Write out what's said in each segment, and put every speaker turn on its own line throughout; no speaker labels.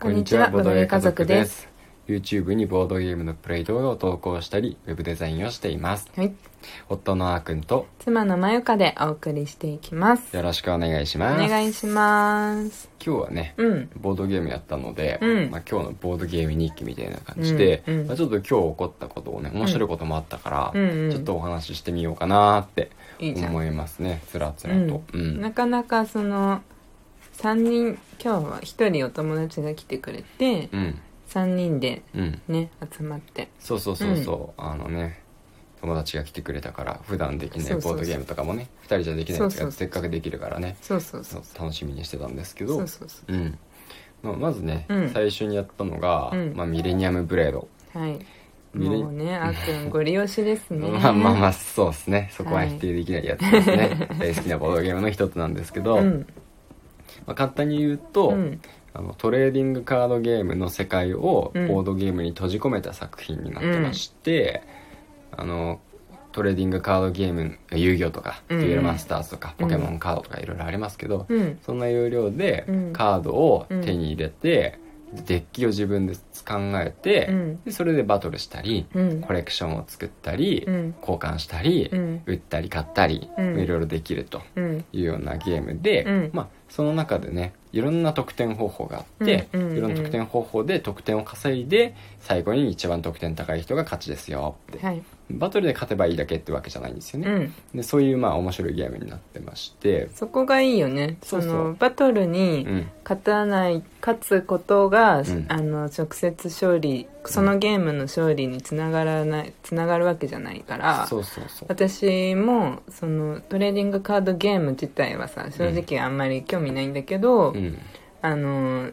こんにちは、ボードゲー家族です。YouTube にボードゲームのプレイ動画を投稿したり、ウェブデザインをしています。
はい。
夫のあーくんと
妻のまゆかでお送りしていきます。
よろしくお願いし
お
ます。
願いします。
今日はね、
うん。
ボードゲームやったので、
うん。
まあ、今日のボードゲーム日記みたいな感じで、
うんうん。
まあ、ちょっと今日起こったことをね面白いこともあったから、
うん。うん
ちょっとお話ししてみようかなって思いますね。つらつらと、うん。
なかなかその3人今日は1人お友達が来てくれて
うん。
3人で
うん。
ね集まって。
そうそうそうそう、あのね友達が来てくれたから普段できない
そうそうそう。
ボードゲームとかもね2人じゃできないやつ
そうそうそう。
がせっかくできるからね。
そうそうそう。
そう楽しみにしてたんですけど
そうそうそ
う。ん。まあ、まずね、
うん。
最初にやったのが、
うん。
まあ、ミレニアムブレード、
うはい。
ミレ
もうねあっくんご利用しですね。
まあまあまあそうですね。そこは否定できないやつですね、大好きなボードゲームの一つなんですけど、
うん
まあ、簡単に言うと、
うん。
あのトレーディングカードゲームの世界を
うん。
ボードゲームに閉じ込めた作品になってまして、あのトレーディングカードゲーム遊戯王とか、
うん。
デュエルマスターズとかポケモンカードとかいろいろありますけど、
うん。
そんな要領で
うん。
カードを手に入れて、デッキを自分で考えて、
うん。
でそれでバトルしたり、
うん。
コレクションを作ったり、
うん。
交換したり、
うん。
売ったり買ったり、
うん。
いろいろできると
うん。
いうようなゲームで、
うん。
まあ、その中でねいろんな得点方法があって、
うんうんうん。
いろんな得点方法で得点を稼いで最後に一番得点高い人が勝ちですよって、
はい。
バトルで勝てばいいだけってわけじゃないんですよね、
うん。
でそういうまあ面白いゲームになってまして、
そこがいいよね。
そ
のバトルに
うん、
勝たない勝つことが、
ん。
あの直接勝利そのゲームの勝利につながらないつながるわけじゃないから私もそのトレーディングカードゲーム自体はさ正直あんまり興味ないんだけど、
うん
あの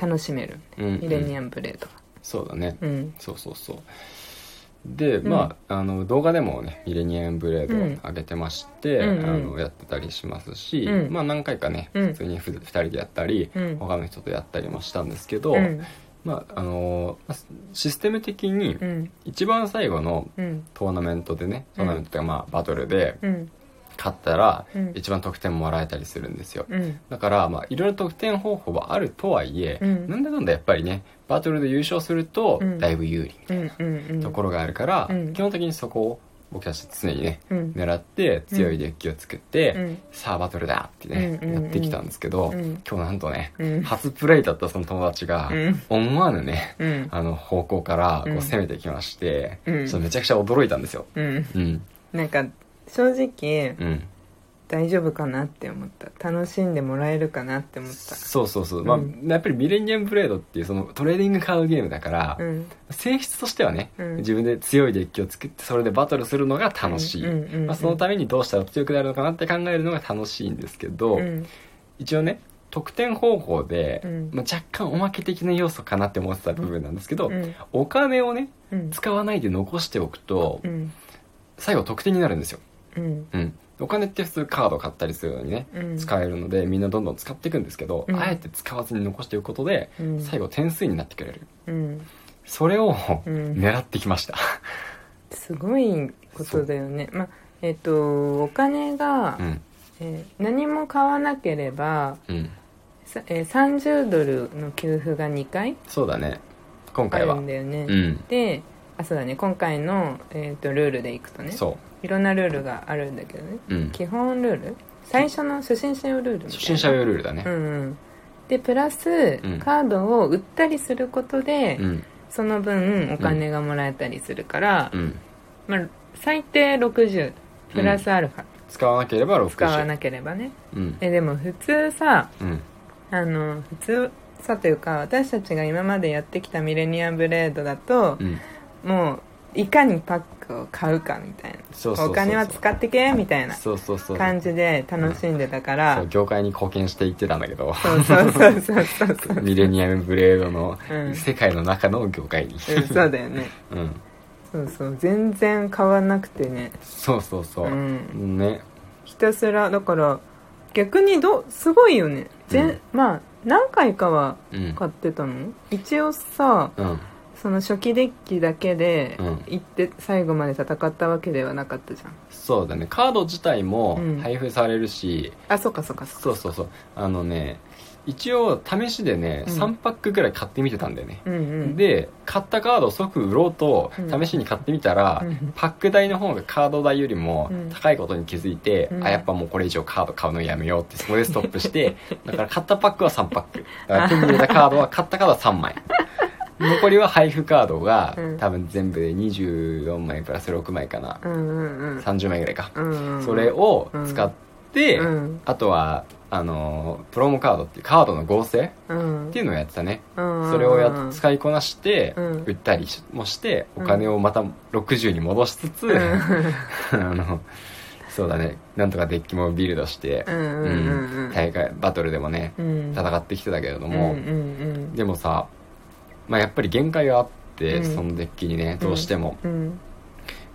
楽しめる。
うん
ミレニアムブレードは
そうだね、
うん。
そうそうそう。で、まああの動画でもねミレニアムブレード
うん。
を上げてまして、
うんうん。
あのやってたりしますし、
うん。
まあ何回かね
うん。
普通にふ2人でやったり、
うん。
他の人とやったりもしたんですけど、
うん。
まああのまあシステム的に
うん。
一番最後の
うん。
トーナメントでねトーナメントというかまあバトルで
うん
勝ったら
うん。
一番得点もらえたりするんですよ、
うん。
だからまあいろいろ得点方法はあるとはいえ、
うん。
なんだかんだやっぱりねバトルで優勝すると
うん。
だいぶ有利みたいなところがあるから、
うん。
基本的にそこを僕たち常にね
うん。
狙って強いデッキを作って、
うん。
さあバトルだってね、
うん。
やってきたんですけど、
うん。
今日なんとね、
うん。
初プレイだったその友達が
うん。
思わぬね、
うん。
あの方向からこ
う
うん。攻めてきまして、
うん。
ちょっとめちゃくちゃ驚いたんですよ。
うん。
うん、
なんか正直
うん、
大丈夫かなって思った。楽しんでもらえるかなって思った。
そうそうそう、まあ
うん。
やっぱりミレニアムブレードっていうそのトレーディングカードゲームだから、
うん。
性質としてはね、
うん。
自分で強いデッキを作ってそれでバトルするのが楽しい、そのためにどうしたら強くなるのかなって考えるのが楽しいんですけど、
うん。
一応ね得点方法で、
うん。
まあ、若干おまけ的な要素かなって思ってた部分なんですけど、
うん。
お金をね
うん。
使わないで残しておくと、
うん。
最後得点になるんですよ、
うん。
うん、お金って普通カード買ったりするのにね、
うん。
使えるのでみんなどんどん使っていくんですけど、
うん。
あえて使わずに残しておくことで、
うん。
最後点数になってくれる。
うん。
それを、
うん。
狙ってきました。
すごいことだよね。まあえっ、とお金が、
うん。
えー何も買わなければ、えー30ドルの給付が2回
そうだね。今
ある
回は
んだよね、
うん。
であそうだね。今回の、えー、とルールでいくとね。
そ
いろんなルールがあるんだけどね。
う、うん、
基本ルール？最初の初心者用ルール
初心者用ルールだね。
うんうん。でプラス、
うん。
カードを売ったりすることで、
うん。
その分お金がもらえたりするから、
うん。
まあ、最低60プラスアルファ、
使わなければ60
使わなければね。
うん。
えでも普通さ
うん。
あの普通さというか私たちが今までやってきたミレニアムブレードだと
う、ん
もういかにパックを買うかみたいな。
そうそうそうそう。
お金は使ってけみたいな感じで楽しんでたか
そ
ら。
う業界に貢献していってたんだけど。
そうそうそうそうそうそう
ミレニアムブレードの
うん。
世界の中の業界に、
うんそうだよね。
うん、
そうそう。全然買わなくてね。
そうそうそう、
うん。
ね。
ひたすら。だから逆にどすごいよね。全、
うん。
まあ何回かは
うん。
買ってたの？一応さ
うん
その初期デッキだけで
うん。
行って最後まで戦ったわけではなかったじゃん。
そうだね。カード自体も
うん。
配布されるし、
あそっかそっかそっか。
そうそうそう。あのね一応試しでね、
うん。
3パックぐらい買ってみてたんだよね、
うんうん。
で買ったカードを即売ろうと
うん。
試しに買ってみたら、
うん。
パック代の方がカード代よりも
うん。
高いことに気づいて、
うん。
あやっぱもうこれ以上カード買うのやめようってそこでストップして だから買ったパックは3パック。だから手に入れたカードは買ったカードは3枚残りは配布カードが、
うん。
多分全部で24枚プラス6枚かな、
うんうんうん。
30枚ぐらいか、
うんうん
それを使って、
うん。
あとはあのープロモカードっていうカードの合成
うん。
っていうのをやってたね、
うん。
それをやっ使いこなして、
うん。
売ったりしもして
うん。
お金をまた60に戻しつつ、
うん。
あのそうだね。なんとかデッキもビルドして、
うんうんうんうん。
大会バトルでもね
うん。
戦ってきてたけれども、
うんうん。
でもさ、まあ、やっぱり限界があって、
うん。
そのデッキにねどうしても、
うん。うん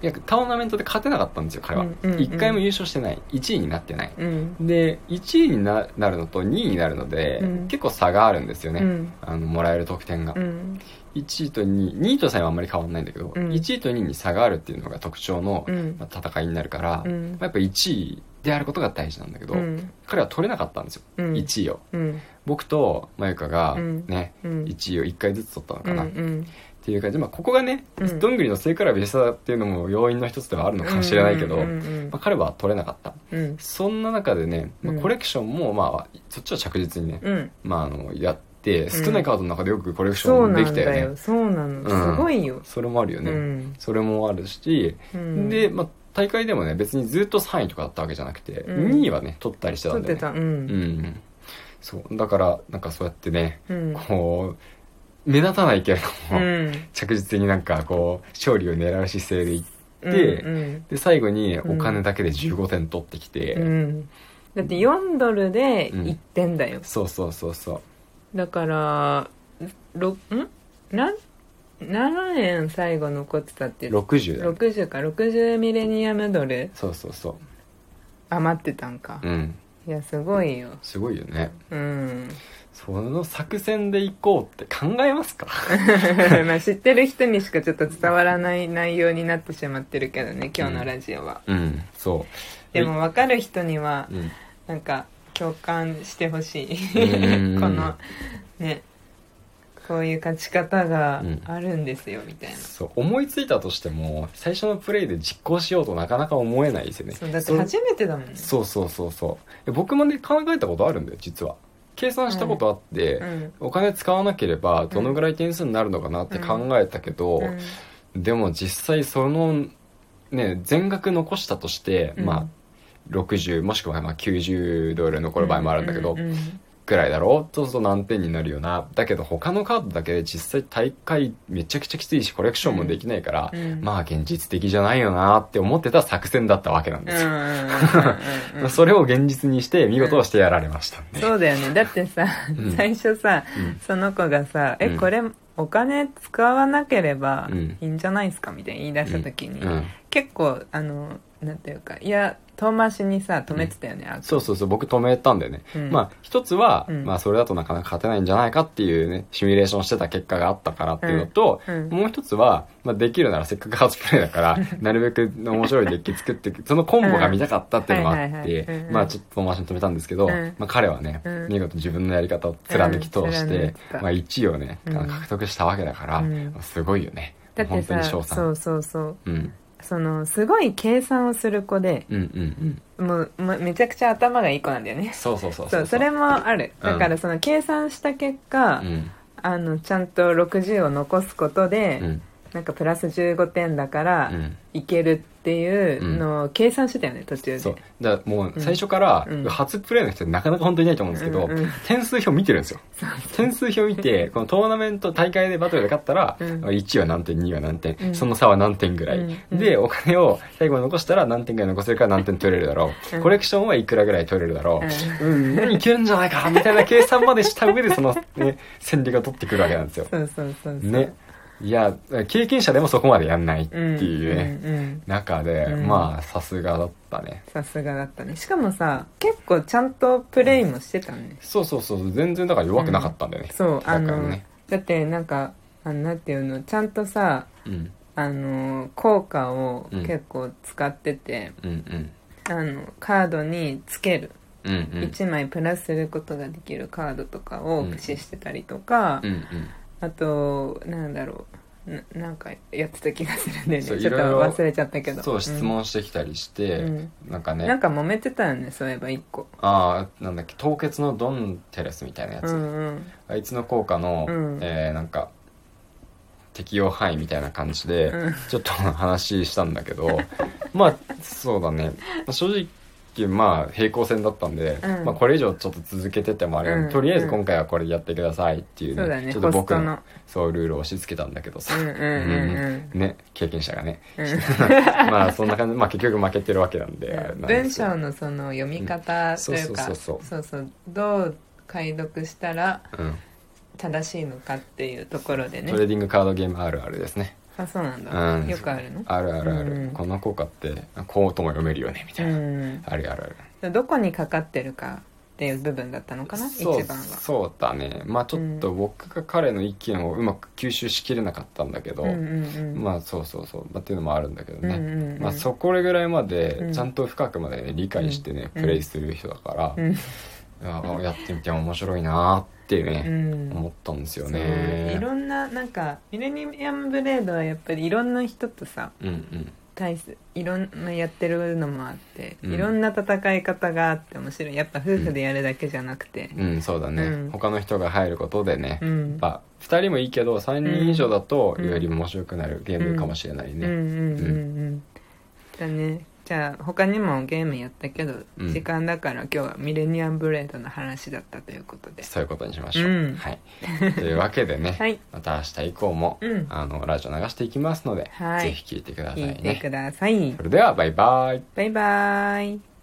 いやターナメントで勝てなかったんですよ彼は、
うんうんうん。
1回も優勝してない。1位になってない。
うん。
で1位にななるのと2位になるので、
うん。
結構差があるんですよね、
うん。
あのもらえる得点が、
うん。
1位と2位2位と3位はあんまり変わんないんだけど、
うん。
1位と2位に差があるっていうのが特徴の、
うん。
まあ戦いになるから、
うん。
まあやっぱ1位であることが大事なんだけど、
うん。
彼は取れなかったんですよ、
うん。
1位を。
うん。
僕とまゆかが
うん。
ね、
うん。
1位を1回ずつ取ったのかな、っ
うん。
ていう感じ。で、まあ、ここがね、
うん。
どんぐりの背比べしたっていうのも要因の一つではあるのかもしれないけど、
うんうん
まあ、彼は取れなかった。
うん。
そんな中でね、まあ
うん。
コレクションもまあそっちは着実にね、
うん。
まあ、あのやって
ん。
少ないカードの中でよくコレクションできたよね、
だよ。そうなの。
うん。
すごいよ。
それもあるよね、
うん
それもあるし、
うん。
で、まあ、大会でもね別にずっと3位とかだったわけじゃなくて、
うん。
2位はね取ったりしてたんだよね。
撮ってた。う
うん。んそう。だからなんかそうやってね
うん。
こう目立たないけれども、
うん。
着実になんかこう勝利を狙う姿勢でいって、
うん
で最後にお金だけで15点取ってきて、
うん。だって4ドルで1点だよ。
そうそうそうそ
だからろん？なん7円最後残ってたって
う。60だよ
60か。60ミレニアムドル。
そうそうそ
余ってたんか。
ううん。
いやすごいよ。
すごいよね。
うん。
その作戦で行こうって考えますか？
まあ知ってる人にしかちょっと伝わらない内容になってしまってるけどね今日のラジオは、
うんそ
でも分かる人には
う、うん、
なんか共感してほし
うん。
い このねこういう勝ち方が
うん。
あるんですよみたいな、
そう思いついたとしても最初のプレイで実行しようとなかなか思えないですよね。
そうだって初めてだもんね。
そうそうそうそう。僕もね考えたことあるんだよ実は。計算したことあって、
うん。
お金使わなければどのぐらい点数になるのかなって考えたけど、
うん。
でも実際そのね全額残したとして、
うん。
まあ60もしくはまあ90ドル残る場合もあるんだけど、
うんうん
ぐらいだろ？うそうすると何点になるよな。だけど他のカードだけで実際大会めちゃくちゃきついしコレクションもできないから、
うん。
まあ現実的じゃないよなって思ってた作戦だったわけなんですよ、それを現実にして見事してやられました
そうだよね。だってさ、
うん。
最初さ、
うん。
その子がさ「え
うん。
これお金使わなければ
うん。
いいんじゃないですか?」みたいに言い出した時に、
うん。
結構あのなんていうかいや遠回しにさ止めてたよね、あ
そうそうそう僕止めたんだよね、
うん。
まあ一つは、
うん。
まあそれだとなかなか勝てないんじゃないかっていうねシミュレーションしてた結果があったからっていうのと、
うん。うん。
もう一つは、まあ、できるならせっかく初プレイだからなるべく面白いデッキ作ってそのコンボが見たかったっていうのもあって
うん。
まあちょっと遠回しに止めたんですけど、
うん。
まあ、彼はね、
うん。
見事自分のやり方を貫き通し
うん。
てまあ、1位をね、
うん。
獲得したわけだから、
うん。
すごいよね。本当に
さ
賞賛
そうそうそう。
うん
そのすごい計算をする子で
うんうんうん。
もうめちゃくちゃ頭がいい子なんだよね。
そうそうそう
そうそれもある。だからその計算した結果、
うん。
あのちゃんと60を残すことで、
うん
なんかプラス15点だから
うん。
いけるっていうのを計算してたよね途中で。
そう。だからもう最初から、
うん。
初プレイの人なかなか本当にいないと思うんですけど、
うんうん。
点数表見てるんですよ。点数表見て このトーナメント大会でバトルで勝ったら、
うん。
1位は何点2位は何点、
うん。
その差は何点ぐらい、
うん。うん。
でお金を最後に残したら何点ぐらい残せるから何点取れるだろう、
うん。
コレクションはいくらぐらい取れるだろう、
う
うん、何いけるんじゃないかみたいな計算までした上でその、ね、戦略が取ってくるわけなんですよ。
そうそうそうそう。
ねいや経験者でもそこまでやんないって
うん
いうね、
うんうん。
中で、
うん。
まあさすがだったね。
さすがだったね。しかもさ結構ちゃんとプレイもしてたね。
そうそうそう全然だから弱くなかったんだよね、
そうあの、
だ
ってなんかあのなんていうのちゃんとさ
うん。
あの効果を
うん。
結構使ってて、
うんうん。
あのカードにつける。
うんうん。
1枚プラスすることができるカードとかを駆使してたりとか、
うんうん
あとなんだろう。ななんかやってた気がするんでね。ちょっと
いろいろ
忘れちゃったけど。
そう質問してきたりして、
うん。
なんかね。
なんか揉めてたよねそういえば1個。
ああなんだっけ凍結のドンテレスみたいなやつ、
うんうん。
あいつの効果の、
うん。
えーなんか適用範囲みたいな感じで、
うん。
ちょっと話したんだけど。まあそうだね。正直まあ平行線だったんで、
うん。
まあ、これ以上ちょっと続けてってもあれなんで、
うん。
とりあえず今回はこれやってくださいっていう
そうだね。
ちょっと僕の
ホストの。
そうルールを押し付けたんだけどさ、
うんうんうん
ね経験者がね。
うん。
まあそんな感じ。まあ結局負けてるわけなんで、あれなんで
文
すけど
章のその読み方というか
うん。そうそうそう。
そうそう。どう解読したら
うん。
正しいのかっていうところでね。
トレーディングカードゲームあるあるですね
あそうなんだ、
うん。
よくあるの？
あるあるある、
うん。
この効果ってこうとも読めるよねみたいな、
うん。
あるあるある。
どこにかかってるかっていう部分だったのかな？一番は。
そうだね。まあちょっと僕が彼の意見をうまく吸収しきれなかったんだけど、
うんうんうん。
まあそうそうそう、まあ、っていうのもあるんだけどね、
うんうんうん
まあそこぐらいまで
うん。
ちゃんと深くまで、ね、理解してね、
うん。
プレイする人だから、
うん。
あやってみて面白いなってね、
うん。
思ったんですよね。
いろんななんかミレニアムブレードはやっぱりいろんな人とさ
うんうん。
対すいろんなやってるのもあって、
うん。
いろんな戦い方があって面白い。やっぱ夫婦でやるだけじゃなくて。
うん。そうだね、
うん。
他の人が入ることでね、
うん。
やっぱ2人もいいけど3人以上だと
うん
より面白くなるゲームかもしれないね、
うんうんうん。うん。だねじゃあ他にもゲームやったけど、
うん。
時間だから今日はミレニアムブレードの話だったということで。
そういうことにしましょう、
うん。
はい。というわけでね、
はい。
また明日以降も、
うん。
あのラジオ流していきますので、
はい。
ぜひ聞いてください
聞いて
ね
ください。
それではバイバイ。
バイバイ